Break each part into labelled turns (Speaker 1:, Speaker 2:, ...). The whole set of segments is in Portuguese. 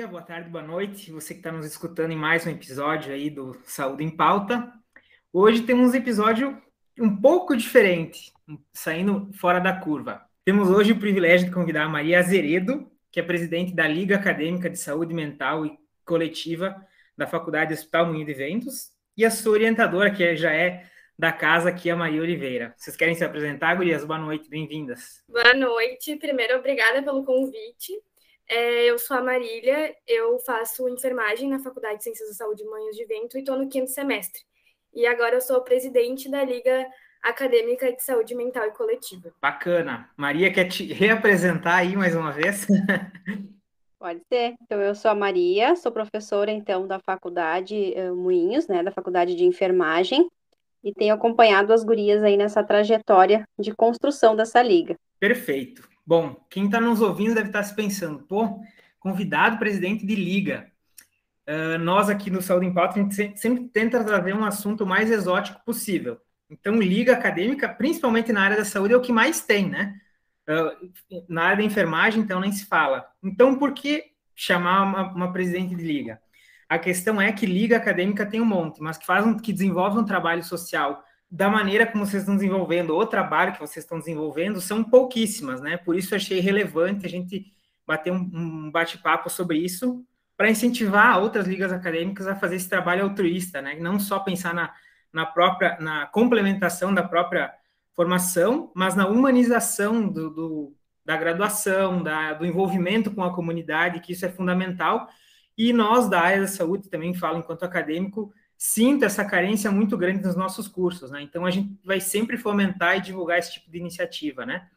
Speaker 1: dia, boa tarde, boa noite. Você que está nos escutando em mais um episódio aí do Saúde em Pauta. Hoje temos um episódio um pouco diferente, saindo fora da curva. Temos hoje o privilégio de convidar a Maria Azeredo, que é presidente da Liga Acadêmica de Saúde Mental e Coletiva da Faculdade Hospital Moinho de Ventos, e a sua orientadora, que já é da casa aqui, a Maria Oliveira. Vocês querem se apresentar, gurias? Boa noite, bem-vindas.
Speaker 2: Boa noite. Primeiro, obrigada pelo convite. É, eu sou a Marília, eu faço enfermagem na Faculdade de Ciências da Saúde Manhãs de Vento e estou no quinto semestre. E agora eu sou presidente da Liga Acadêmica de Saúde Mental e Coletiva.
Speaker 1: Bacana. Maria, quer te reapresentar aí mais uma vez?
Speaker 3: Pode ser. Então, eu sou a Maria, sou professora, então, da Faculdade uh, Moinhos, né, da Faculdade de Enfermagem, e tenho acompanhado as gurias aí nessa trajetória de construção dessa liga.
Speaker 1: Perfeito. Bom, quem está nos ouvindo deve estar tá se pensando, pô, convidado presidente de liga. Uh, nós aqui no Saúde em Pauta, a gente sempre tenta trazer um assunto mais exótico possível. Então, liga acadêmica, principalmente na área da saúde, é o que mais tem, né? Uh, na área da enfermagem, então, nem se fala. Então, por que chamar uma, uma, presidente de liga? A questão é que liga acadêmica tem um monte, mas que fazem, que desenvolve um trabalho social da maneira como vocês estão desenvolvendo, o trabalho que vocês estão desenvolvendo, são pouquíssimas, né? Por isso achei relevante a gente bater um, um bate-papo sobre isso, para incentivar outras ligas acadêmicas a fazer esse trabalho altruísta, né? Não só pensar na, na própria, na complementação da própria formação, mas na humanização do, do da graduação, da, do envolvimento com a comunidade, que isso é fundamental. E nós da área da saúde também falo enquanto acadêmico, sinto essa carência muito grande nos nossos cursos, né? Então a gente vai sempre fomentar e divulgar esse tipo de iniciativa, né?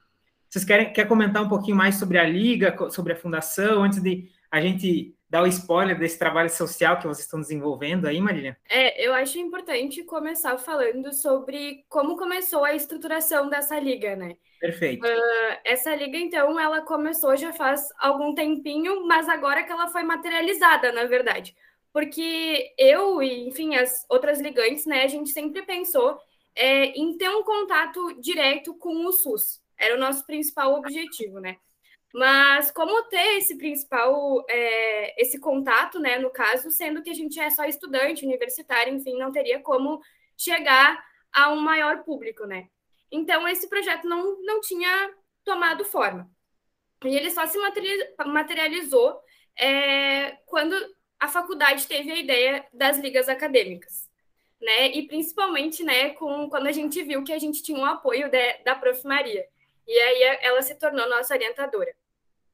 Speaker 1: Vocês querem quer comentar um pouquinho mais sobre a liga, sobre a fundação, antes de a gente dar o spoiler desse trabalho social que vocês estão desenvolvendo aí, Marília?
Speaker 2: É, eu acho importante começar falando sobre como começou a estruturação dessa liga, né?
Speaker 1: Perfeito.
Speaker 2: Uh, essa liga, então, ela começou já faz algum tempinho, mas agora que ela foi materializada, na verdade porque eu e, enfim, as outras ligantes, né, a gente sempre pensou é, em ter um contato direto com o SUS. Era o nosso principal objetivo, né? Mas como ter esse principal, é, esse contato, né, no caso, sendo que a gente é só estudante, universitário, enfim, não teria como chegar a um maior público, né? Então, esse projeto não, não tinha tomado forma. E ele só se materializou é, quando a faculdade teve a ideia das ligas acadêmicas, né? E principalmente, né, com quando a gente viu que a gente tinha um apoio de, da Prof. Maria. E aí ela se tornou nossa orientadora.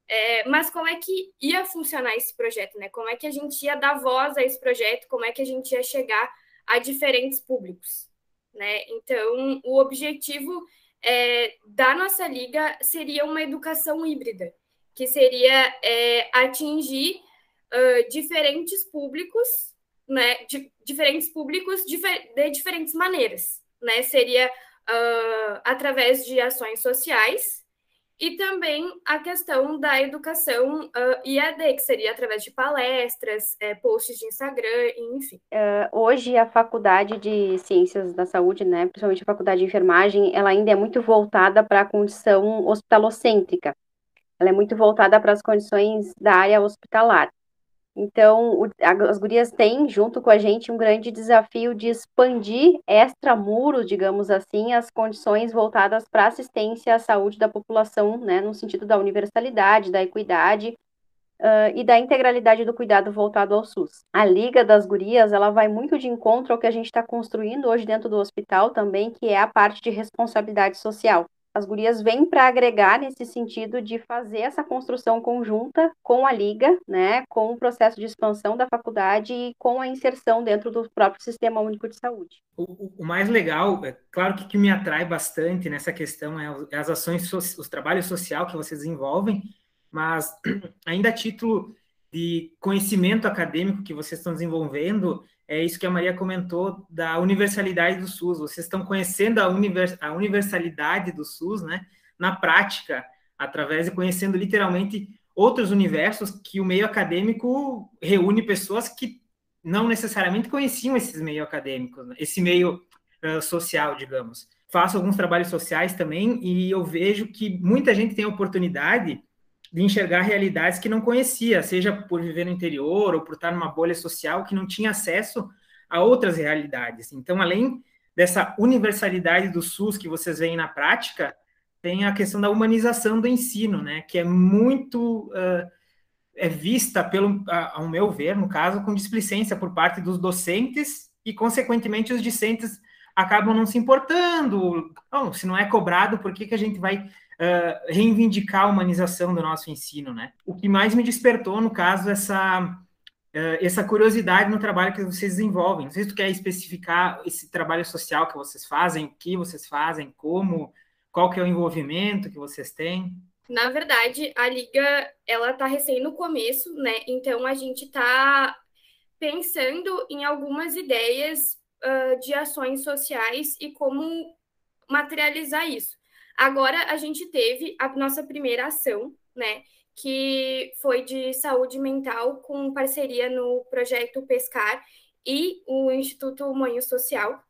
Speaker 2: É, mas como é que ia funcionar esse projeto, né? Como é que a gente ia dar voz a esse projeto? Como é que a gente ia chegar a diferentes públicos, né? Então, o objetivo é, da nossa liga seria uma educação híbrida, que seria é, atingir diferentes públicos, né? De, diferentes públicos difer de diferentes maneiras, né? Seria uh, através de ações sociais e também a questão da educação uh, IAD, que seria através de palestras, é, posts de Instagram, enfim.
Speaker 3: Uh, hoje a faculdade de ciências da saúde, né, principalmente a faculdade de enfermagem, ela ainda é muito voltada para a condição hospitalocêntrica. Ela é muito voltada para as condições da área hospitalar. Então, o, as gurias têm, junto com a gente, um grande desafio de expandir extramuros, digamos assim, as condições voltadas para assistência à saúde da população, né, no sentido da universalidade, da equidade uh, e da integralidade do cuidado voltado ao SUS. A Liga das Gurias, ela vai muito de encontro ao que a gente está construindo hoje dentro do hospital também, que é a parte de responsabilidade social as gurias vêm para agregar nesse sentido de fazer essa construção conjunta com a liga, né, com o processo de expansão da faculdade e com a inserção dentro do próprio sistema único de saúde.
Speaker 1: O, o mais legal, é claro que, que me atrai bastante nessa questão é, é as ações, os trabalhos social que vocês desenvolvem, mas ainda a título de conhecimento acadêmico que vocês estão desenvolvendo, é isso que a Maria comentou da universalidade do SUS. Vocês estão conhecendo a, univers, a universalidade do SUS, né, na prática, através de conhecendo literalmente outros universos que o meio acadêmico reúne pessoas que não necessariamente conheciam esses meio acadêmicos, né, esse meio uh, social, digamos. Faço alguns trabalhos sociais também e eu vejo que muita gente tem a oportunidade de enxergar realidades que não conhecia, seja por viver no interior ou por estar numa bolha social que não tinha acesso a outras realidades. Então, além dessa universalidade do SUS que vocês veem na prática, tem a questão da humanização do ensino, né, que é muito uh, é vista, pelo, ao meu ver, no caso, com displicência por parte dos docentes e, consequentemente, os discentes acabam não se importando. Bom, se não é cobrado, por que, que a gente vai reivindicar a humanização do nosso ensino, né? O que mais me despertou, no caso, essa, essa curiosidade no trabalho que vocês desenvolvem. Não sei se tu quer especificar esse trabalho social que vocês fazem, o que vocês fazem, como, qual que é o envolvimento que vocês têm.
Speaker 2: Na verdade, a liga ela está recém no começo, né? Então a gente está pensando em algumas ideias uh, de ações sociais e como materializar isso. Agora a gente teve a nossa primeira ação, né? Que foi de saúde mental com parceria no projeto Pescar e o Instituto Moinho Social.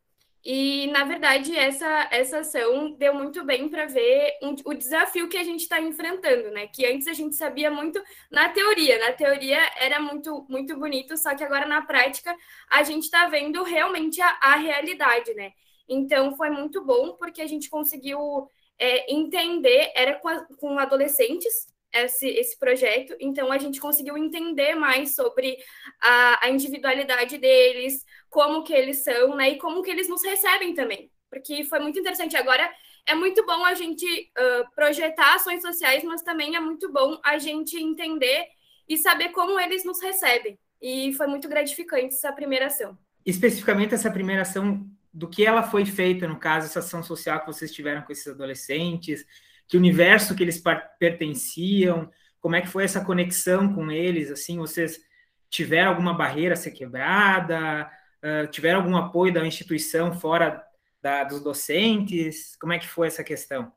Speaker 2: E, na verdade, essa, essa ação deu muito bem para ver um, o desafio que a gente está enfrentando, né? Que antes a gente sabia muito na teoria. Na teoria era muito, muito bonito, só que agora na prática a gente está vendo realmente a, a, realidade, né? Então foi muito bom porque a gente conseguiu é, entender, era com, a, com adolescentes, esse, esse projeto, então a gente conseguiu entender mais sobre a, a individualidade deles, como que eles são, né, e como que eles nos recebem também, porque foi muito interessante. Agora, é muito bom a gente uh, projetar ações sociais, mas também é muito bom a gente entender e saber como eles nos recebem, e foi muito gratificante essa primeira ação.
Speaker 1: Especificamente essa primeira ação, do que ela foi feita, no caso, essa ação social que vocês tiveram com esses adolescentes, que universo que eles pertenciam, como é que foi essa conexão com eles, assim, vocês tiveram alguma barreira a ser quebrada, uh, tiveram algum apoio da instituição fora da, dos docentes, como é que foi essa questão?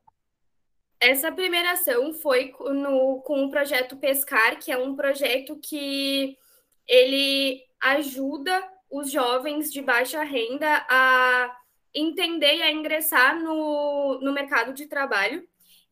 Speaker 2: Essa primeira ação foi no, com o projeto Pescar, que é um projeto que ele ajuda os jovens de baixa renda a entender e a ingressar no, no mercado de trabalho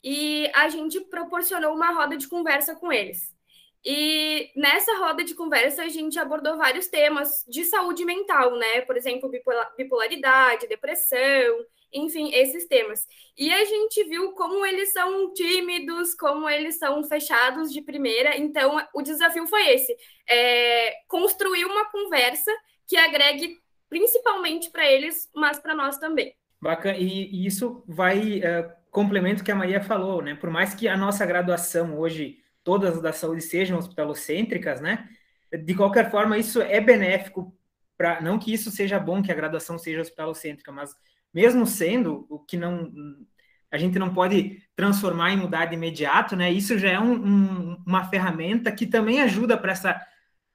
Speaker 2: e a gente proporcionou uma roda de conversa com eles. E nessa roda de conversa a gente abordou vários temas de saúde mental, né? Por exemplo, bipolaridade, depressão, enfim, esses temas. E a gente viu como eles são tímidos, como eles são fechados de primeira. Então, o desafio foi esse: é construir uma conversa que agregue principalmente para eles, mas para nós também.
Speaker 1: Bacana, e, isso vai uh, complemento que a Maria falou, né? Por mais que a nossa graduação hoje, todas da saúde sejam hospitalocêntricas, né? De qualquer forma, isso é benéfico para não que isso seja bom que a graduação seja hospitalocêntrica, mas mesmo sendo o que não a gente não pode transformar e mudar de imediato, né? Isso já é um, um, uma ferramenta que também ajuda para essa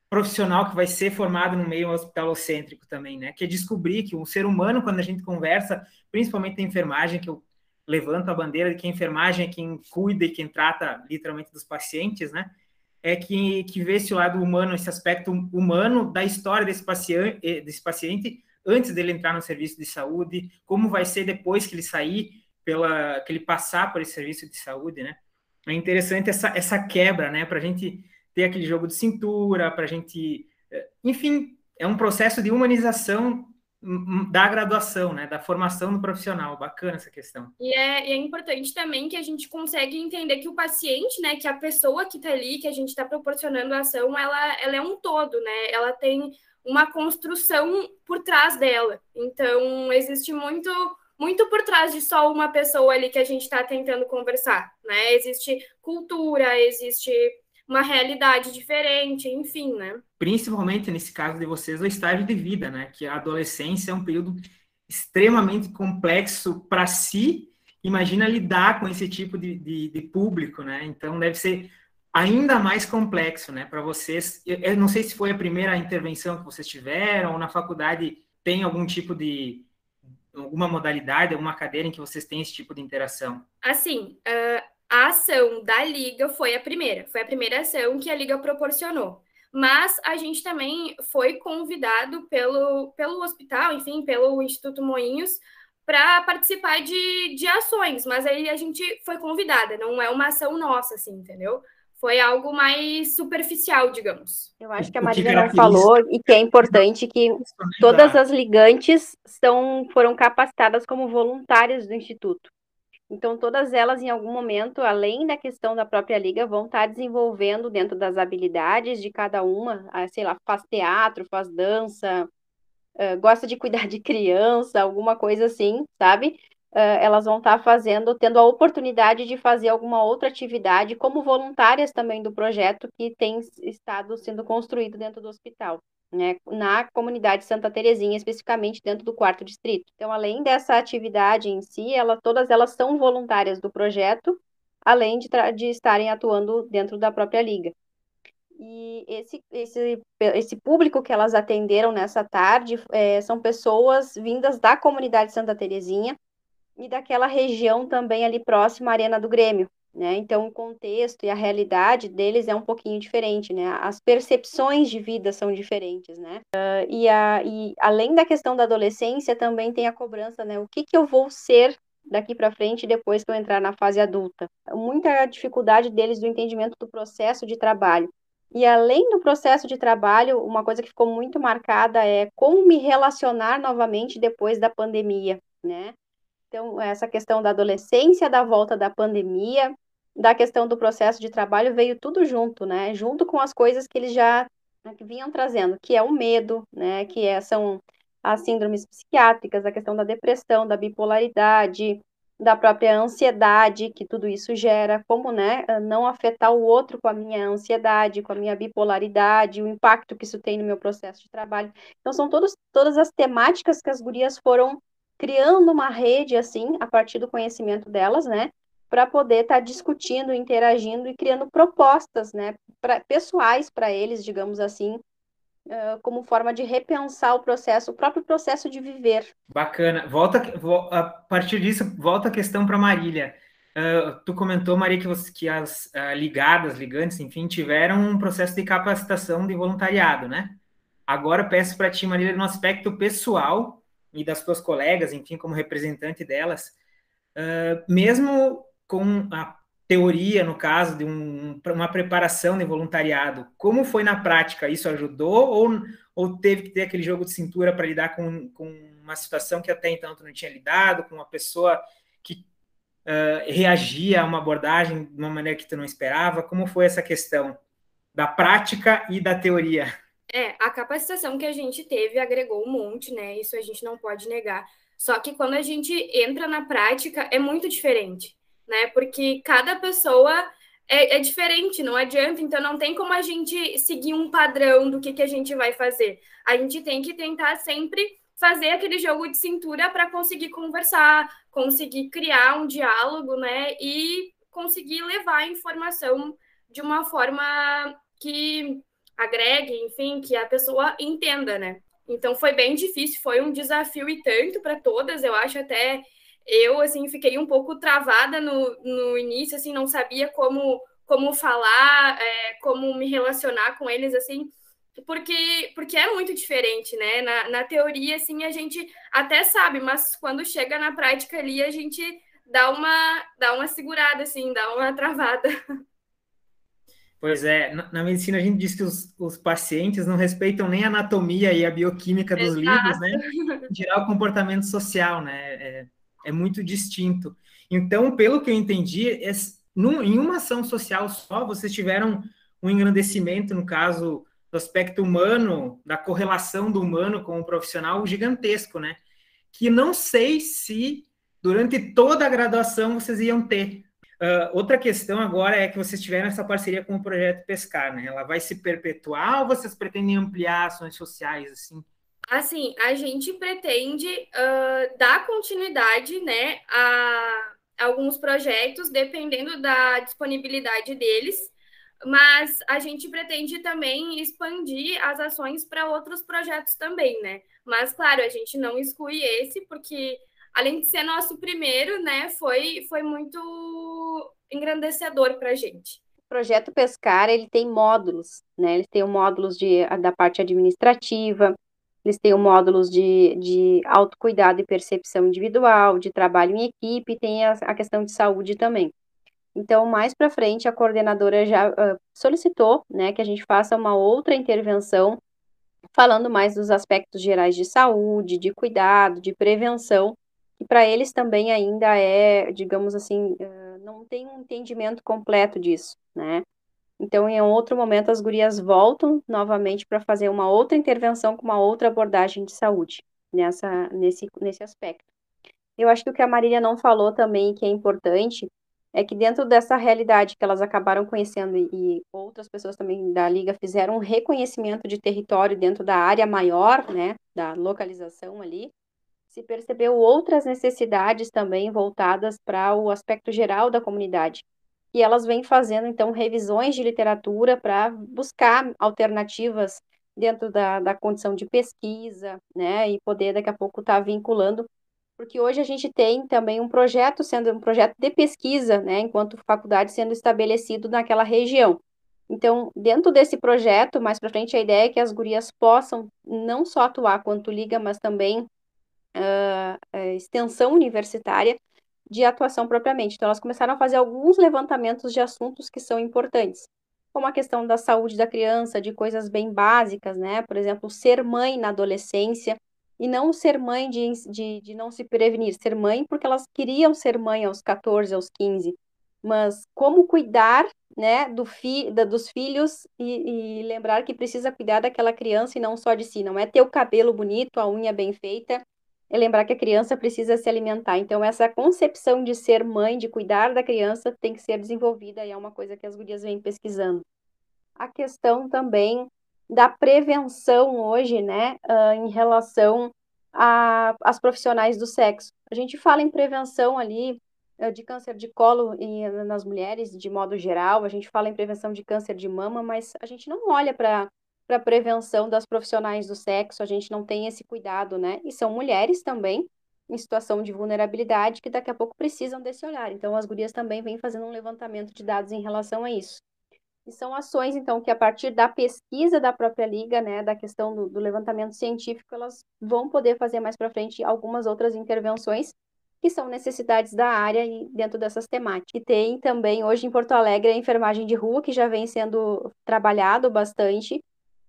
Speaker 1: profissional que vai ser formado no meio hospitalocêntrico também, né? Que é descobrir que o ser humano, quando a gente conversa, principalmente a enfermagem, que eu levanto a bandeira de que a enfermagem é quem cuida e quem trata literalmente dos pacientes, né? É que, que vê esse lado humano, esse aspecto humano da história desse paciente, eh, desse paciente antes dele entrar no serviço de saúde, como vai ser depois que ele sair, pela, que ele passar por esse serviço de saúde, né? É interessante essa, essa quebra, né? Para a gente ter aquele jogo de cintura, para a gente. Eh, enfim, é um processo de humanização da graduação, né, da formação do profissional. Bacana essa questão.
Speaker 2: E é, e é, importante também que a gente consegue entender que o paciente, né, que a pessoa que está ali, que a gente está proporcionando a ação, ela, ela é um todo, né? Ela tem uma construção por trás dela. Então, existe muito muito por trás de só uma pessoa ali que a gente está tentando conversar, né? Existe cultura, existe uma realidade diferente, enfim, né?
Speaker 1: Principalmente nesse caso de vocês, o estágio de vida, né? Que a adolescência é um período extremamente complexo para si. Imagina lidar com esse tipo de, de, de, público, né? Então deve ser ainda mais complexo, né? Para vocês. Eu, não sei se foi a primeira intervenção que vocês tiveram ou na faculdade tem algum tipo de alguma modalidade, alguma cadeira em que vocês têm esse tipo de interação?
Speaker 2: Assim, uh, a ação da Liga foi a primeira, foi a primeira ação que a Liga proporcionou. Mas a gente também foi convidado pelo, pelo hospital, enfim, pelo Instituto Moinhos, para participar de, de ações, mas aí a gente foi convidada, não é uma ação nossa, assim, entendeu? Foi algo mais superficial, digamos.
Speaker 3: Eu acho que a Maria não falou e que é importante que todas as ligantes são, foram capacitadas como voluntárias do Instituto. Então, todas elas, em algum momento, além da questão da própria liga, vão estar desenvolvendo dentro das habilidades de cada uma, sei lá, faz teatro, faz dança, uh, gosta de cuidar de criança, alguma coisa assim, sabe? uh, elas vão estar fazendo, tendo a oportunidade de fazer alguma outra atividade, como voluntárias também do projeto que tem estado sendo construído dentro do hospital. Né, na comunidade Santa Terezinha, especificamente dentro do quarto distrito. Então, além dessa atividade em si, ela, todas elas são voluntárias do projeto, além de, de estarem atuando dentro da própria liga. E esse, esse, esse público que elas atenderam nessa tarde é, são pessoas vindas da comunidade Santa Terezinha, e daquela região também ali próxima à Arena do Grêmio. Né? Então, o contexto e a realidade deles é um pouquinho diferente, né? As percepções de vida são diferentes, né? Uh, e, a, e além da questão da adolescência, também tem a cobrança, né? O que, que eu vou ser daqui para frente depois que eu entrar na fase adulta? Muita dificuldade deles do entendimento do processo de trabalho. E além do processo de trabalho, uma coisa que ficou muito marcada é como me relacionar novamente depois da pandemia, né? Então, essa questão da adolescência, da volta da pandemia, da questão do processo de trabalho, veio tudo junto, né? Junto com as coisas que eles já né, vinham trazendo, que é o medo, né? Que é, são as síndromes psiquiátricas, a questão da depressão, da bipolaridade, da própria ansiedade que tudo isso gera, como né, não afetar o outro com a minha ansiedade, com a minha bipolaridade, o impacto que isso tem no meu processo de trabalho. Então, são todos, todas as temáticas que as gurias foram criando uma rede, assim, a partir do conhecimento delas, né? Para poder estar tá discutindo, interagindo e criando propostas, né? Pra, pessoais para eles, digamos assim, uh, como forma de repensar o processo, o próprio processo de viver.
Speaker 1: Bacana. Volta, a partir disso, volta a questão para Marília. Uh, tu comentou, Maria, que, você, que as uh, ligadas, ligantes, enfim, tiveram um processo de capacitação de voluntariado, né? Agora peço para ti, Marília, no aspecto pessoal, e das suas colegas, enfim, como representante delas, uh, mesmo com a teoria, no caso de um, uma preparação de voluntariado, como foi na prática? Isso ajudou ou, ou teve que ter aquele jogo de cintura para lidar com, com uma situação que até então tu não tinha lidado, com uma pessoa que uh, reagia a uma abordagem de uma maneira que tu não esperava? Como foi essa questão da prática e da teoria?
Speaker 2: É, a capacitação que a gente teve agregou um monte, né? Isso a gente não pode negar. Só que quando a gente entra na prática, é muito diferente, né? Porque cada pessoa é, é, diferente, não adianta. Então, não tem como a gente seguir um padrão do que, que a gente vai fazer. A gente tem que tentar sempre fazer aquele jogo de cintura para conseguir conversar, conseguir criar um diálogo, né? E conseguir levar a informação de uma forma que agregue, enfim, que a pessoa entenda, né? Então foi bem difícil, foi um desafio e tanto para todas, eu acho até eu assim fiquei um pouco travada no, no início, assim, não sabia como como falar, é, como me relacionar com eles, assim, porque porque é muito diferente, né? Na, na teoria, assim, a gente até sabe, mas quando chega na prática ali, a gente dá uma dá uma segurada, assim, dá uma travada.
Speaker 1: Pois é, na, na, medicina a gente diz que os, os, pacientes não respeitam nem a anatomia e a bioquímica dos Exato. livros, né? Em geral, o comportamento social, né? É, é, muito distinto. Então, pelo que eu entendi, é, num, em uma ação social só, vocês tiveram um engrandecimento, no caso, do aspecto humano, da correlação do humano com o profissional gigantesco, né? Que não sei se durante toda a graduação vocês iam ter, Uh, outra questão agora é que vocês tiveram essa parceria com o projeto Pescar, né? Ela vai se perpetuar ou vocês pretendem ampliar ações sociais assim?
Speaker 2: Assim, a gente pretende uh, dar continuidade, né, a alguns projetos, dependendo da disponibilidade deles, mas a gente pretende também expandir as ações para outros projetos também, né? Mas, claro, a gente não exclui esse, porque além de ser nosso primeiro, né, foi, foi muito engrandecedor para a gente.
Speaker 3: O projeto Pescar, ele tem módulos, né, eles têm módulos de, da parte administrativa, eles têm módulos de, de autocuidado e percepção individual, de trabalho em equipe, e tem a, a questão de saúde também. Então, mais para frente, a coordenadora já uh, solicitou, né, que a gente faça uma outra intervenção falando mais dos aspectos gerais de saúde, de cuidado, de prevenção, que para eles também ainda é, digamos assim, uh, não tem um entendimento completo disso, né? Então, em outro momento, as gurias voltam novamente para fazer uma outra intervenção com uma outra abordagem de saúde nessa, nesse, nesse aspecto. Eu acho que o que a Marília não falou também, que é importante, é que dentro dessa realidade que elas acabaram conhecendo e, outras pessoas também da Liga fizeram um reconhecimento de território dentro da área maior, né, da localização ali, se percebeu outras necessidades também voltadas para o aspecto geral da comunidade e elas vêm fazendo, então, revisões de literatura para buscar alternativas dentro da, da condição de pesquisa, né, e poder daqui a pouco estar tá vinculando, porque hoje a gente tem também um projeto sendo um projeto de pesquisa, né, enquanto faculdade sendo estabelecido naquela região. Então, dentro desse projeto, mais para frente, a ideia é que as gurias possam não só atuar quanto liga, mas também uh, extensão universitária, de atuação propriamente. Então, elas começaram a fazer alguns levantamentos de assuntos que são importantes, como a questão da saúde da criança, de coisas bem básicas, né? Por exemplo, ser mãe na adolescência, e não ser mãe de, de, de não se prevenir, ser mãe porque elas queriam ser mãe aos 14, aos 15, mas como cuidar né, do fi, da, dos filhos e, e, lembrar que precisa cuidar daquela criança e não só de si. Não é ter o cabelo bonito, a unha bem feita é lembrar que a criança precisa se alimentar. Então, essa concepção de ser mãe, de cuidar da criança, tem que ser desenvolvida e é uma coisa que as gurias vêm pesquisando. A questão também da prevenção hoje, né, uh, em relação às profissionais do sexo. A gente fala em prevenção ali uh, de câncer de colo nas mulheres, de modo geral, a gente fala em prevenção de câncer de mama, mas a gente não olha para para prevenção das profissionais do sexo, a gente não tem esse cuidado, né? E são mulheres também em situação de vulnerabilidade que daqui a pouco precisam desse olhar. Então, as gurias também vêm fazendo um levantamento de dados em relação a isso. E são ações, então, que a partir da pesquisa da própria liga, né, da questão do, do levantamento científico, elas vão poder fazer mais para frente algumas outras intervenções que são necessidades da área e dentro dessas temáticas. E tem também hoje em Porto Alegre a enfermagem de rua, que já vem sendo trabalhado bastante,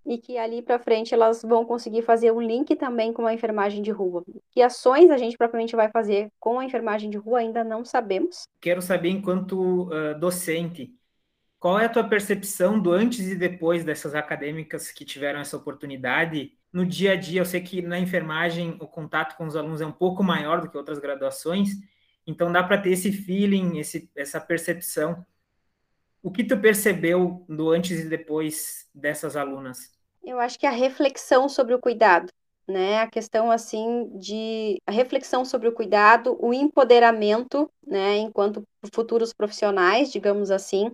Speaker 3: e que ali para frente elas vão conseguir fazer um link também com a enfermagem de rua. Que ações a gente propriamente vai fazer com a enfermagem de rua ainda não sabemos.
Speaker 1: Quero saber, enquanto uh, docente, qual é a tua percepção do antes e depois dessas acadêmicas que tiveram essa oportunidade? No dia a dia, eu sei que na enfermagem o contato com os alunos é um pouco maior do que outras graduações, então dá para ter esse feeling, esse, essa percepção. O que tu percebeu do antes e depois dessas alunas?
Speaker 3: Eu acho que a reflexão sobre o cuidado, né? A questão assim de a reflexão sobre o cuidado, o empoderamento, né, enquanto futuros profissionais, digamos assim,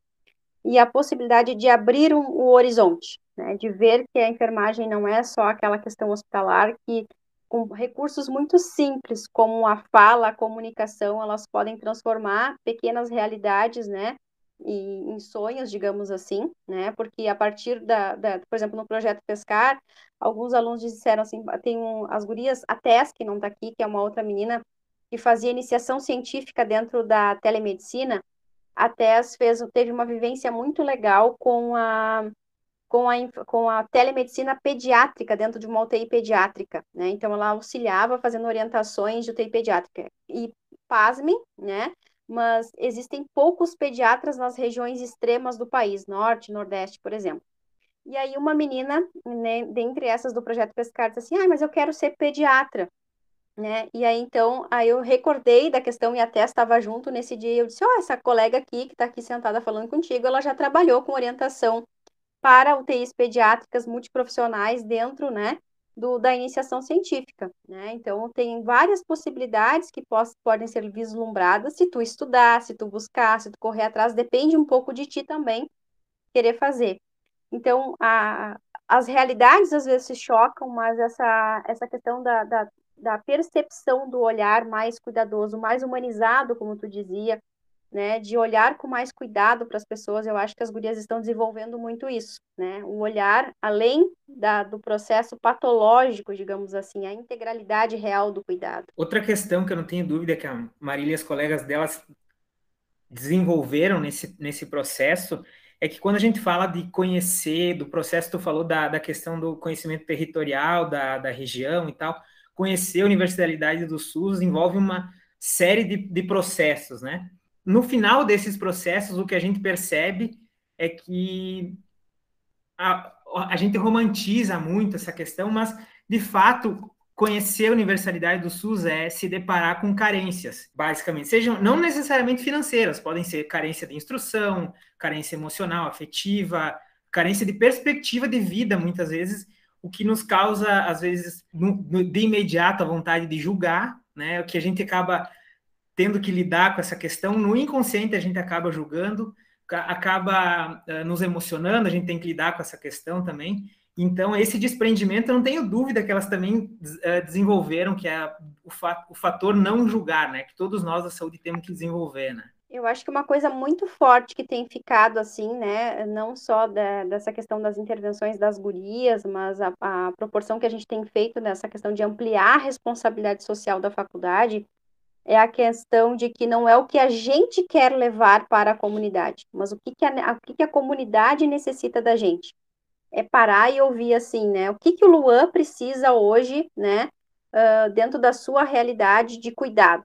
Speaker 3: e a possibilidade de abrir o horizonte, né, de ver que a enfermagem não é só aquela questão hospitalar que com recursos muito simples, como a fala, a comunicação, elas podem transformar pequenas realidades, né, e em sonhos, digamos assim, né? Porque a partir da, da, por exemplo, no projeto Pescar, alguns alunos disseram assim, tem um, as gurias, a Tess, que não está aqui, que é uma outra menina, que fazia iniciação científica dentro da telemedicina, a Tess fez, teve uma vivência muito legal com a, com a, com a telemedicina pediátrica dentro de uma UTI pediátrica, né? Então, ela auxiliava fazendo orientações de UTI pediátrica. E, pasmem, né? Mas existem poucos pediatras nas regiões extremas do país, norte, nordeste, por exemplo. E aí uma menina, né, dentre essas do projeto Pescar, disse assim, ah, mas eu quero ser pediatra, né? E aí então, aí eu recordei da questão e até estava junto nesse dia, eu disse, ó, oh, essa colega aqui que está aqui sentada falando contigo, ela já trabalhou com orientação para UTIs pediátricas multiprofissionais dentro, né, do, da iniciação científica, né? Então, tem várias possibilidades que poss, podem ser vislumbradas se tu estudar, se tu buscar, se tu correr atrás, depende um pouco de ti também querer fazer. Então, a, as realidades às vezes se chocam, mas essa, essa questão da, da, da percepção do olhar mais cuidadoso, mais humanizado, como tu dizia, né, de olhar com mais cuidado para as pessoas, eu acho que as gurias estão desenvolvendo muito isso, né, o olhar além da, do processo patológico, digamos assim, a integralidade real do cuidado.
Speaker 1: Outra questão que eu não tenho dúvida que a Marília e as colegas delas desenvolveram nesse, nesse processo é que quando a gente fala de conhecer, do processo, tu falou da, da questão do conhecimento territorial da, da região e tal, conhecer a Universalidade do SUS envolve uma série de, de processos, né? No final desses processos, o que a gente percebe é que a, a gente romantiza muito essa questão, mas, de fato, conhecer a universalidade do SUS é se deparar com carências, basicamente. Sejam não necessariamente financeiras, podem ser carência de instrução, carência emocional, afetiva, carência de perspectiva de vida, muitas vezes, o que nos causa, às vezes, no, no, de imediato a vontade de julgar, né? O que a gente acaba tendo que lidar com essa questão. No inconsciente, a gente acaba julgando, acaba uh, nos emocionando, a gente tem que lidar com essa questão também. Então, esse desprendimento, eu não tenho dúvida que elas também uh, desenvolveram, que é o, fa o fator não julgar, né? Que todos nós da saúde temos que desenvolver, né?
Speaker 3: Eu acho que uma coisa muito forte que tem ficado assim, né, não só da, dessa questão das intervenções das gurias, mas a, a, proporção que a gente tem feito nessa questão de ampliar a responsabilidade social da faculdade, é a questão de que não é o que a gente quer levar para a comunidade, mas o que, que, a, o que, que a comunidade necessita da gente. É parar e ouvir assim, né, o que, que o Luan precisa hoje, né, uh, dentro da sua realidade de cuidado.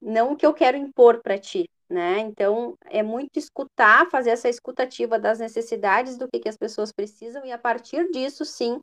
Speaker 3: Não o que eu quero impor para ti, né? Então, é muito escutar, fazer essa escutativa das necessidades do que, que as pessoas precisam e, a partir disso, sim,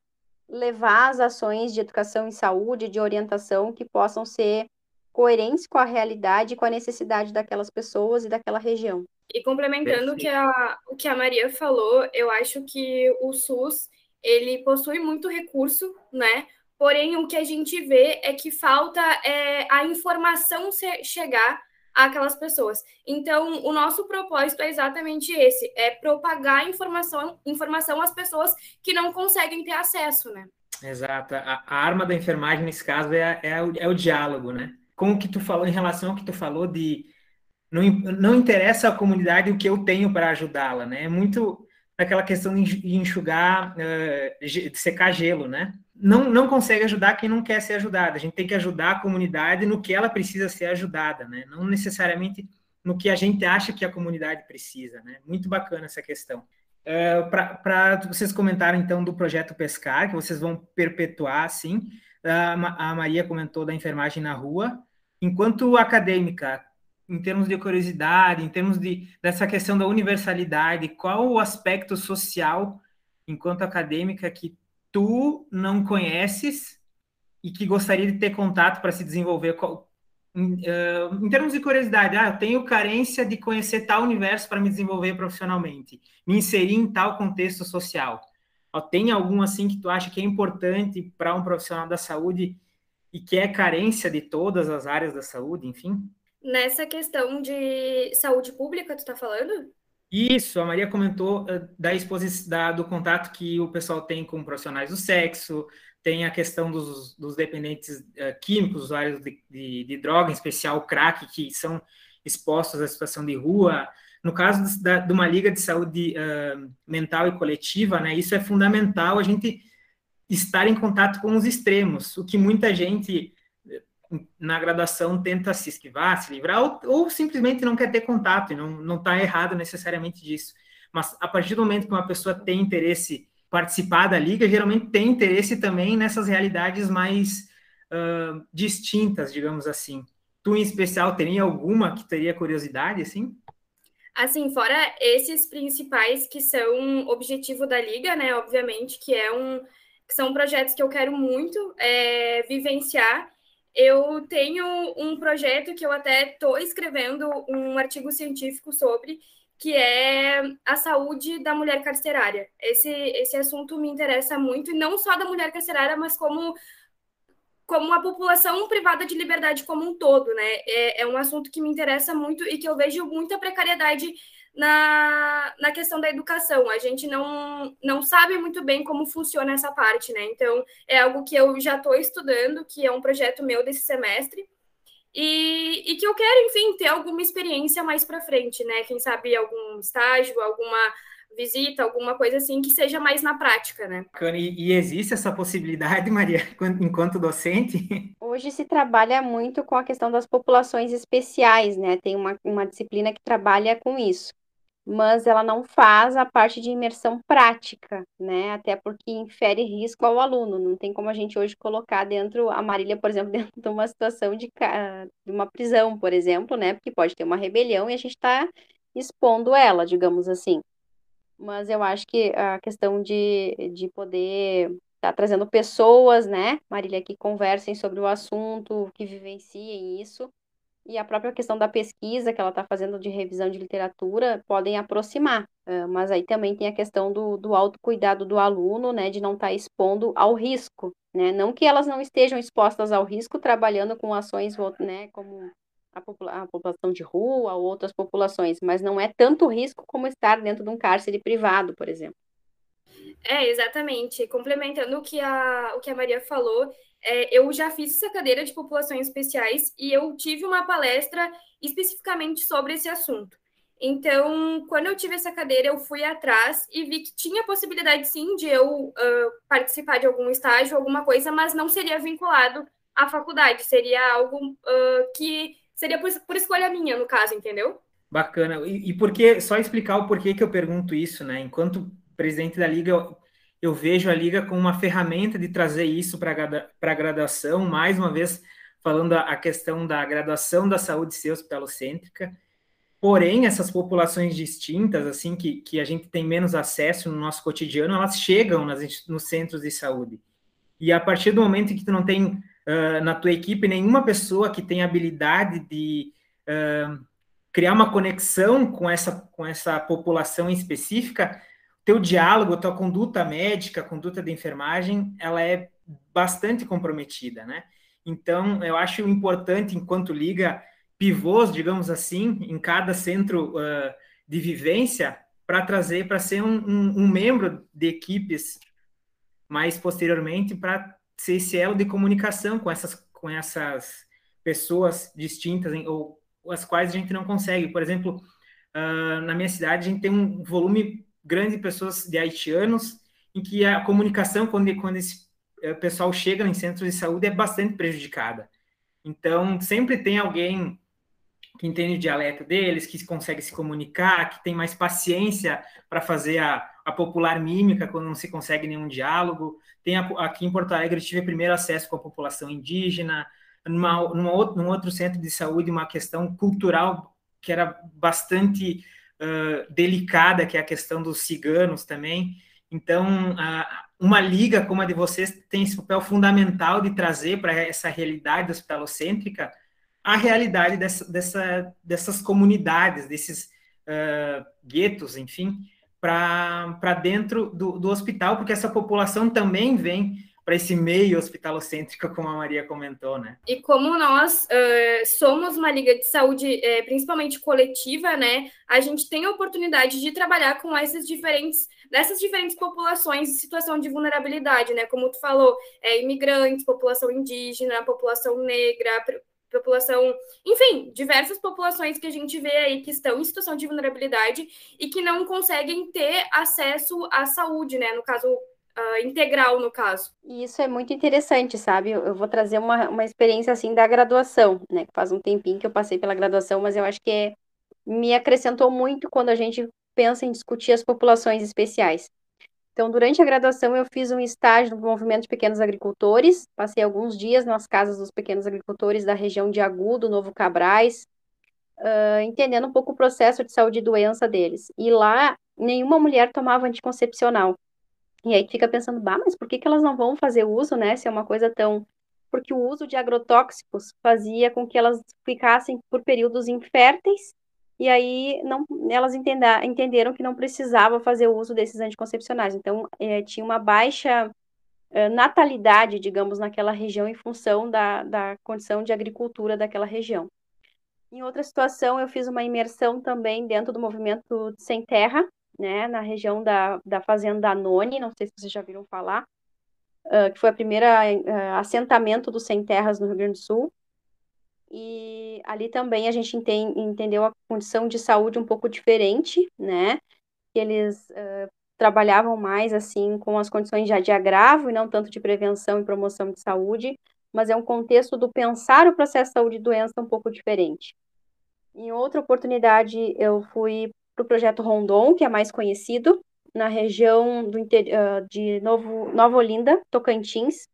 Speaker 3: levar as ações de educação em saúde, de orientação, que possam ser coerentes com a realidade e com a necessidade daquelas pessoas e daquela região.
Speaker 2: E complementando o que, a, o que a Maria falou, eu acho que o SUS, ele possui muito recurso, né? Porém, o que a gente vê é que falta é, a informação chegar aquelas pessoas. Então, o nosso propósito é exatamente esse: é propagar informação, informação às pessoas que não conseguem ter acesso, né?
Speaker 1: Exato. A, a arma da enfermagem, nesse caso, é, é, o, é o diálogo, né? Com o que tu falou, em relação ao que tu falou de não, não interessa a comunidade o que eu tenho para ajudá-la, né? É muito aquela questão de enxugar, uh, de secar gelo, né? Não, não consegue ajudar quem não quer ser ajudado. A gente tem que ajudar a comunidade no que ela precisa ser ajudada, né? Não necessariamente no que a gente acha que a comunidade precisa, né? Muito bacana essa questão. Uh, Para vocês comentaram, então, do projeto Pescar, que vocês vão perpetuar, sim. A Maria comentou da enfermagem na rua. Enquanto acadêmica, em termos de curiosidade, em termos de, dessa questão da universalidade, qual o aspecto social, enquanto acadêmica, que tu não conheces e que gostaria de ter contato para se desenvolver? Em, uh, em, termos de curiosidade, ah, eu tenho carência de conhecer tal universo para me desenvolver profissionalmente, me inserir em tal contexto social. Tem algum assim que tu acha que é importante para um profissional da saúde e que é carência de todas as áreas da saúde, enfim?
Speaker 2: Nessa questão de saúde pública, tu está falando?
Speaker 1: Isso, a Maria comentou uh, da exposição da, do contato que o pessoal tem com profissionais do sexo, tem a questão dos, dos dependentes uh, químicos, usuários de, de, de, droga, em especial o crack, que são expostos à situação de rua. No caso da, de uma liga de saúde uh, mental e coletiva, né, isso é fundamental a gente estar em contato com os extremos, o que muita gente na graduação tenta se esquivar, se livrar, ou, ou simplesmente não quer ter contato, e não está errado necessariamente disso. Mas a partir do momento que uma pessoa tem interesse participar da liga, geralmente tem interesse também nessas realidades mais uh, distintas, digamos assim. Tu, em especial, teria alguma que teria curiosidade, assim?
Speaker 2: Assim, fora esses principais que são objetivo da liga, né? Obviamente, que é um que são projetos que eu quero muito é, vivenciar eu tenho um projeto que eu até estou escrevendo um artigo científico sobre, que é a saúde da mulher carcerária. Esse, esse assunto me interessa muito, e não só da mulher carcerária, mas como, como a população privada de liberdade como um todo, né? É, é um assunto que me interessa muito e que eu vejo muita precariedade na, na questão da educação. A gente não, não sabe muito bem como funciona essa parte, né? Então, é algo que eu já estou estudando, que é um projeto meu desse semestre, e, e que eu quero, enfim, ter alguma experiência mais para frente, né? Quem sabe algum estágio, alguma visita, alguma coisa assim que seja mais na prática, né?
Speaker 1: E, e existe essa possibilidade, Maria, enquanto docente?
Speaker 3: Hoje se trabalha muito com a questão das populações especiais, né? Tem uma, uma disciplina que trabalha com isso mas ela não faz a parte de imersão prática, né? Até porque infere risco ao aluno. Não tem como a gente hoje colocar dentro a Marília, por exemplo, dentro de uma situação de, de uma prisão, por exemplo, né? Porque pode ter uma rebelião e a gente está expondo ela, digamos assim. Mas eu acho que a questão de, de poder estar tá trazendo pessoas, né, Marília, que conversem sobre o assunto, que vivenciem isso, e a própria questão da pesquisa que ela está fazendo de revisão de literatura podem aproximar. Uh, mas aí também tem a questão do, do autocuidado do aluno, né, de não estar tá expondo ao risco, né, não que elas não estejam expostas ao risco trabalhando com ações, né, como a, popula a população de rua ou outras populações, mas não é tanto risco como estar dentro de um cárcere privado, por exemplo.
Speaker 2: É, exatamente. Complementando o que a, o que a Maria falou, é, eu já fiz essa cadeira de populações especiais e eu tive uma palestra especificamente sobre esse assunto. Então, quando eu tive essa cadeira, eu fui atrás e vi que tinha possibilidade, sim, de eu uh, participar de algum estágio, alguma coisa, mas não seria vinculado à faculdade. Seria algo uh, que seria por, por, escolha minha, no caso, entendeu?
Speaker 1: Bacana. E, e por que, só explicar o porquê que eu pergunto isso, né? Enquanto presidente da Liga, eu vejo a Liga como uma ferramenta de trazer isso para a graduação, mais uma vez falando a, a, questão da graduação da saúde ser hospitalocêntrica, porém, essas populações distintas, assim, que, que a gente tem menos acesso no nosso cotidiano, elas chegam nas, nos centros de saúde. E a partir do momento que tu não tem na tua equipe nenhuma pessoa que tenha habilidade de uh, criar uma conexão com essa, com essa população específica, teu diálogo, tua conduta médica, conduta de enfermagem, ela é bastante comprometida, né? Então, eu acho importante, enquanto liga pivôs, digamos assim, em cada centro uh, de vivência, para trazer, para ser um, um, um, membro de equipes mais posteriormente, para ser esse elo de comunicação com essas, com essas pessoas distintas, ou as quais a gente não consegue. Por exemplo, uh, na minha cidade, a gente tem um volume grande de pessoas de haitianos, em que a comunicação, quando, quando esse eh, pessoal chega em centros de saúde, é bastante prejudicada. Então, sempre tem alguém que entende o dialeto deles, que consegue se comunicar, que tem mais paciência para fazer a, a, popular mímica quando não se consegue nenhum diálogo. Tem a, aqui em Porto Alegre, eu tive primeiro acesso com a população indígena, numa, numa outro, num outro centro de saúde, uma questão cultural que era bastante delicada, que é a questão dos ciganos também. Então, uh, uma liga como a de vocês tem esse papel fundamental de trazer para essa realidade hospitalocêntrica a realidade dessa, dessa, dessas comunidades, desses uh, guetos, enfim, para dentro do, do hospital, porque essa população também vem para esse meio hospitalocêntrico, como a Maria comentou, né?
Speaker 2: E como nós uh, somos uma liga de saúde, é, principalmente coletiva, né? A gente tem a oportunidade de trabalhar com essas diferentes, dessas diferentes populações em situação de vulnerabilidade, né? Como tu falou, é, imigrantes, população indígena, população negra, população, enfim, diversas populações que a gente vê aí que estão em situação de vulnerabilidade e que não conseguem ter acesso à saúde, né? No caso, uh, integral, no caso.
Speaker 3: E isso é muito interessante, sabe? Eu, vou trazer uma, uma experiência assim da graduação, né? Faz um tempinho que eu passei pela graduação, mas eu acho que é, me acrescentou muito quando a gente pensa em discutir as populações especiais. Então, durante a graduação, eu fiz um estágio no movimento de pequenos agricultores, passei alguns dias nas casas dos pequenos agricultores da região de Agudo, Novo Cabrais, uh, entendendo um pouco o processo de saúde e doença deles. E lá, nenhuma mulher tomava anticoncepcional. E aí fica pensando, bah, mas por que, que elas não vão fazer uso, né? Se é uma coisa tão. Porque o uso de agrotóxicos fazia com que elas ficassem por períodos inférteis, e aí não, elas entenda, entenderam que não precisava fazer uso desses anticoncepcionais. Então, é, tinha uma baixa é, natalidade, digamos, naquela região em função da, da condição de agricultura daquela região. Em outra situação, eu fiz uma imersão também dentro do movimento Sem Terra, né, na região da, da Fazenda Noni, não sei se vocês já viram falar, uh, que foi a primeira uh, assentamento dos sem terras no Rio Grande do Sul. E ali também a gente entendeu a condição de saúde um pouco diferente, né? eles uh, trabalhavam mais assim com as condições já de agravo e não tanto de prevenção e promoção de saúde, mas é um contexto do pensar o processo de saúde e doença um pouco diferente. Em outra oportunidade, eu fui para o projeto Rondon, que é mais conhecido, na região do, de Novo, Nova Olinda, Tocantins.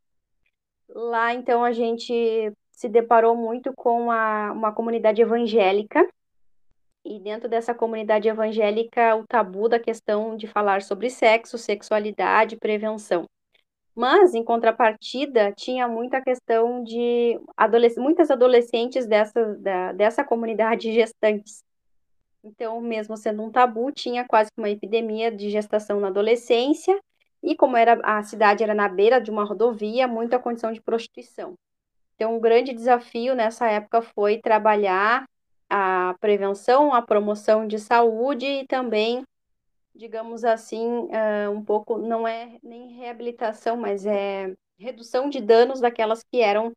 Speaker 3: Lá, então, a gente se deparou muito com a, uma comunidade evangélica, e dentro dessa comunidade evangélica, o tabu da questão de falar sobre sexo, sexualidade, prevenção. Mas, em contrapartida, tinha muita questão de adolesc muitas adolescentes dessa, da, dessa comunidade gestantes. Então, mesmo sendo um tabu, tinha quase uma epidemia de gestação na adolescência, e como era a cidade era na beira de uma rodovia, muita condição de prostituição. Então, um grande desafio nessa época foi trabalhar a prevenção, a promoção de saúde e também, digamos assim, uh, um pouco, não é nem reabilitação, mas é redução de danos daquelas que eram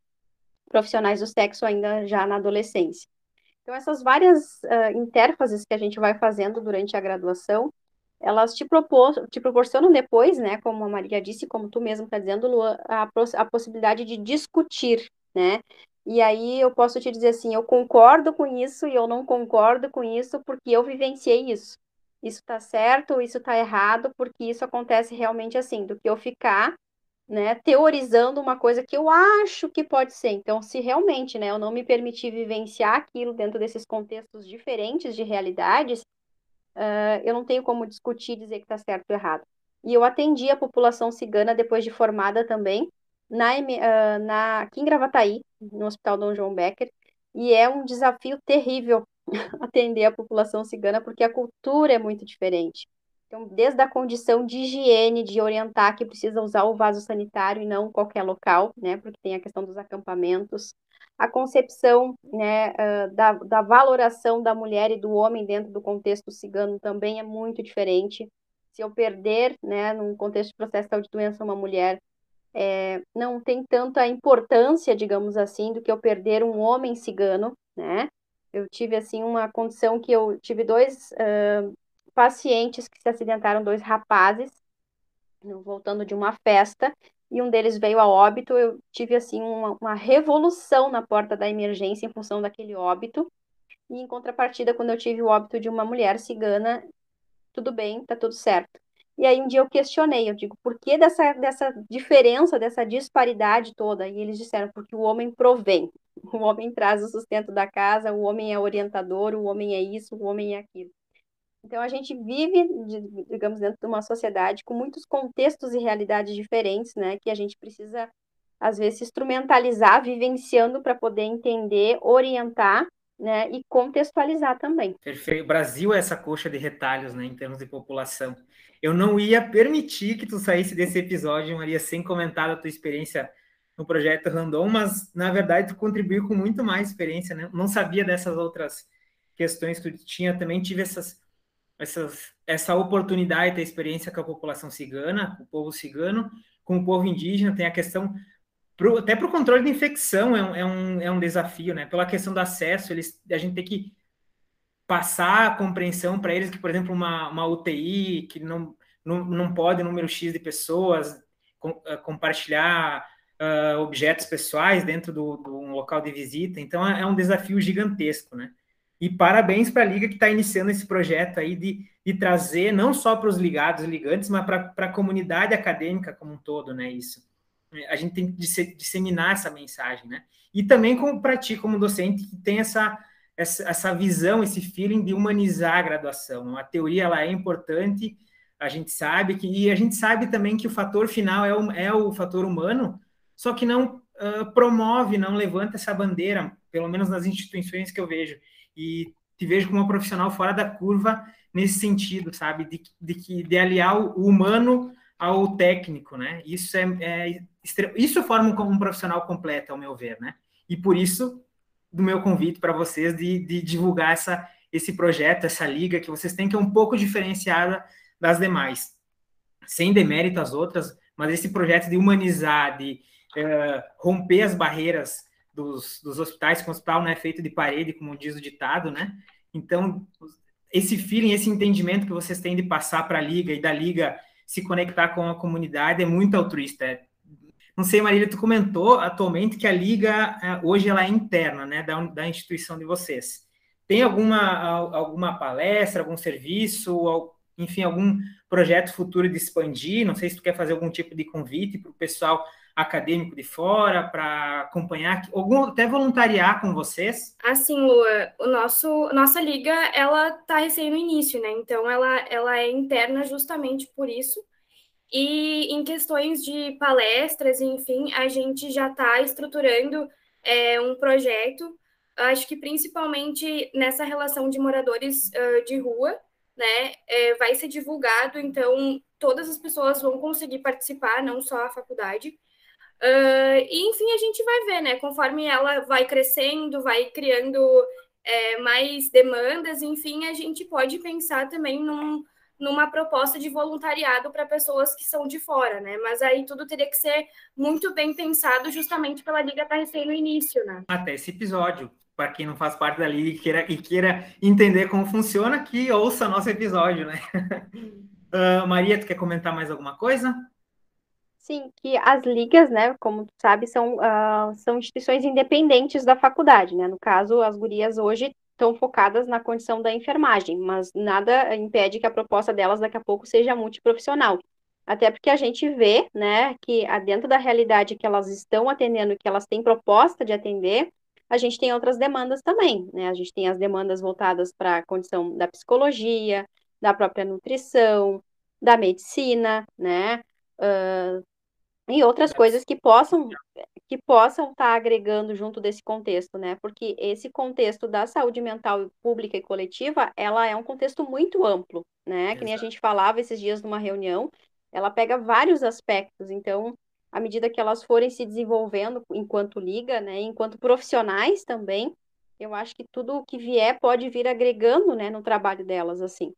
Speaker 3: profissionais do sexo ainda já na adolescência. Então, essas várias uh, interfaces que a gente vai fazendo durante a graduação, elas te, propor, te proporcionam depois, né, como a Maria disse, como tu mesmo está dizendo, Lu, a, a possibilidade de discutir, né, e aí eu posso te dizer assim, eu concordo com isso e eu não concordo com isso porque eu vivenciei isso. Isso está certo, isso está errado, porque isso acontece realmente assim, do que eu ficar, né, teorizando uma coisa que eu acho que pode ser. Então, se realmente, né, eu não me permitir vivenciar aquilo dentro desses contextos diferentes de realidades, uh, eu não tenho como discutir, dizer que está certo ou errado. E eu atendi a população cigana depois de formada também, na, uh, na, aqui em Gravataí, no Hospital Dom João Becker, e é um desafio terrível atender a população cigana, porque a cultura é muito diferente. Então, desde a condição de higiene, de orientar que precisa usar o vaso sanitário e não qualquer local, né, porque tem a questão dos acampamentos, a concepção né, uh, da, da valoração da mulher e do homem dentro do contexto cigano também é muito diferente. Se eu perder, né, num contexto de processo de doença, uma mulher é, não tem tanta importância, digamos assim, do que eu perder um homem cigano, né? Eu tive, assim, uma condição que eu tive dois uh, pacientes que se acidentaram, dois rapazes, voltando de uma festa, e um deles veio a óbito. Eu tive, assim, uma, uma revolução na porta da emergência em função daquele óbito. E, em contrapartida, quando eu tive o óbito de uma mulher cigana, tudo bem, tá tudo certo. E aí um dia eu questionei, eu digo, por que dessa, dessa diferença, dessa disparidade toda? E eles disseram, porque o homem provém, o homem traz o sustento da casa, o homem é orientador, o homem é isso, o homem é aquilo. Então a gente vive, digamos, dentro de uma sociedade com muitos contextos e realidades diferentes, né, que a gente precisa às vezes instrumentalizar, vivenciando para poder entender, orientar, né, e contextualizar também.
Speaker 1: Perfeito. O Brasil é essa coxa de retalhos, né, em termos de população eu não ia permitir que tu saísse desse episódio, Maria, sem comentar a tua experiência no projeto Randon, mas na verdade tu contribuiu com muito mais experiência, né? Não sabia dessas outras questões que tu tinha, também tive essas, essas, essa oportunidade de ter experiência com a população cigana, o povo cigano, com o povo indígena, tem a questão pro, até para o controle de infecção é um, é, um, é um desafio, né? Pela questão do acesso, eles, a gente tem que passar a compreensão para eles que, por exemplo, uma, uma UTI que não, não, não pode número X de pessoas com, uh, compartilhar uh, objetos pessoais dentro do, do um local de visita. Então, é, é um desafio gigantesco, né? E parabéns para a Liga que está iniciando esse projeto aí de, de trazer não só para os ligados e ligantes, mas para a comunidade acadêmica como um todo, né? Isso. A gente tem que disseminar essa mensagem, né? E também para ti, como docente, que tem essa, essa, essa visão, esse feeling de humanizar a graduação. A teoria ela é importante, a gente sabe que e a gente sabe também que o fator final é o, é o fator humano, só que não uh, promove, não levanta essa bandeira, pelo menos nas instituições que eu vejo. E te vejo como uma profissional fora da curva nesse sentido, sabe, de, de que de aliar o humano ao técnico, né? Isso é, é isso forma um, um profissional completo, ao meu ver, né? E por isso do meu convite para vocês de, de, divulgar essa, esse projeto, essa liga, que vocês têm que é um pouco diferenciada das demais. Sem demérito às outras, mas esse projeto de humanizar, de uh, romper as barreiras dos, dos hospitais, que o hospital não é feito de parede, como diz o ditado, né? Então, esse feeling, esse entendimento que vocês têm de passar para a liga e da liga se conectar com a comunidade é muito altruísta. Não sei, Marília, tu comentou atualmente que a liga é, hoje ela é interna, né, da, da instituição de vocês. Tem alguma, alguma palestra, algum serviço, enfim, algum projeto futuro de expandir? Não sei se tu quer fazer algum tipo de convite para o pessoal acadêmico de fora para acompanhar, algum até voluntariar com vocês?
Speaker 2: Assim, Lua, o nosso nossa liga ela está recém no início, né? Então ela ela é interna justamente por isso. E em questões de palestras, enfim, a gente já está estruturando é, um projeto, acho que principalmente nessa relação de moradores uh, de rua, né? É, vai ser divulgado, então todas as pessoas vão conseguir participar, não só a faculdade. Uh, e enfim, a gente vai ver, né? Conforme ela vai crescendo, vai criando é, mais demandas, enfim, a gente pode pensar também num, numa proposta de voluntariado para pessoas que são de fora, né? Mas aí tudo teria que ser muito bem pensado, justamente pela Liga estar tá recém no início, né?
Speaker 1: Até esse episódio. Para quem não faz parte da Liga e queira, e queira entender como funciona, que ouça nosso episódio, né? uh, Maria, tu quer comentar mais alguma coisa?
Speaker 3: Sim, que as ligas, né, como tu sabe, são, uh, são instituições independentes da faculdade, né? No caso, as gurias hoje estão focadas na condição da enfermagem, mas nada impede que a proposta delas daqui a pouco seja multiprofissional. Até porque a gente vê, né, que dentro da realidade que elas estão atendendo, que elas têm proposta de atender, a gente tem outras demandas também, né? A gente tem as demandas voltadas para a condição da psicologia, da própria nutrição, da medicina, né? Uh, e outras coisas que possam que possam estar tá agregando junto desse contexto, né? Porque esse contexto da saúde mental pública e coletiva, ela é um contexto muito amplo, né? Exato. Que nem a gente falava esses dias numa reunião, ela pega vários aspectos. Então, à medida que elas forem se desenvolvendo enquanto liga, né, enquanto profissionais também, eu acho que tudo o que vier pode vir agregando, né, no trabalho delas, assim.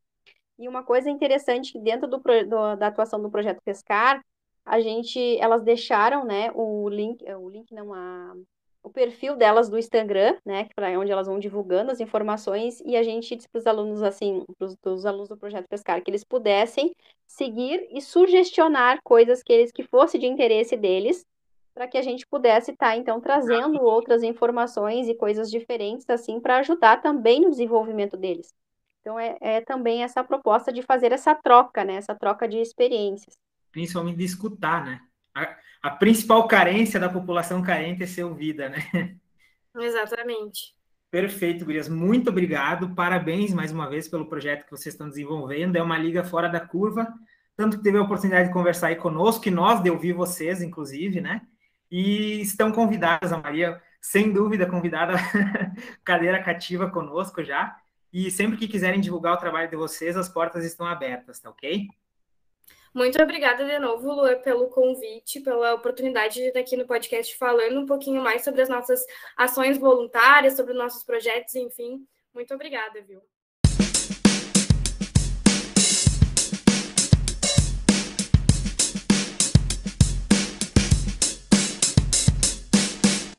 Speaker 3: E uma coisa interessante dentro do, do, da atuação do projeto Pescar a gente, elas deixaram, né, o link, eh, o link não, a, o perfil delas do Instagram, né, para onde elas vão divulgando as informações, e a gente disse para os alunos, assim, para os alunos do Projeto Pescar, que eles pudessem seguir e sugestionar coisas que eles, que fosse de interesse deles, para que a gente pudesse estar, tá, então, trazendo outras informações e coisas diferentes, assim, para ajudar também no desenvolvimento deles. Então, é, é também essa proposta de fazer essa troca, né, essa troca de experiências
Speaker 1: principalmente de escutar, né? A, a principal carência da população carente é ser ouvida, né?
Speaker 2: Exatamente.
Speaker 1: Perfeito, Gurias. Muito obrigado. Parabéns mais uma vez pelo projeto que vocês estão desenvolvendo. É uma liga fora da curva. Tanto que teve a oportunidade de conversar aí conosco, e nós de ouvir vocês, inclusive, né? E estão convidadas, a Maria, sem dúvida, convidada cadeira cativa conosco já. E sempre que quiserem divulgar o trabalho de vocês, as portas estão abertas, tá ok?
Speaker 2: Muito obrigada de novo, Lua, pelo convite, pela oportunidade de estar aqui no podcast falando um pouquinho mais sobre as nossas ações voluntárias, sobre os nossos projetos, enfim. Muito obrigada, viu?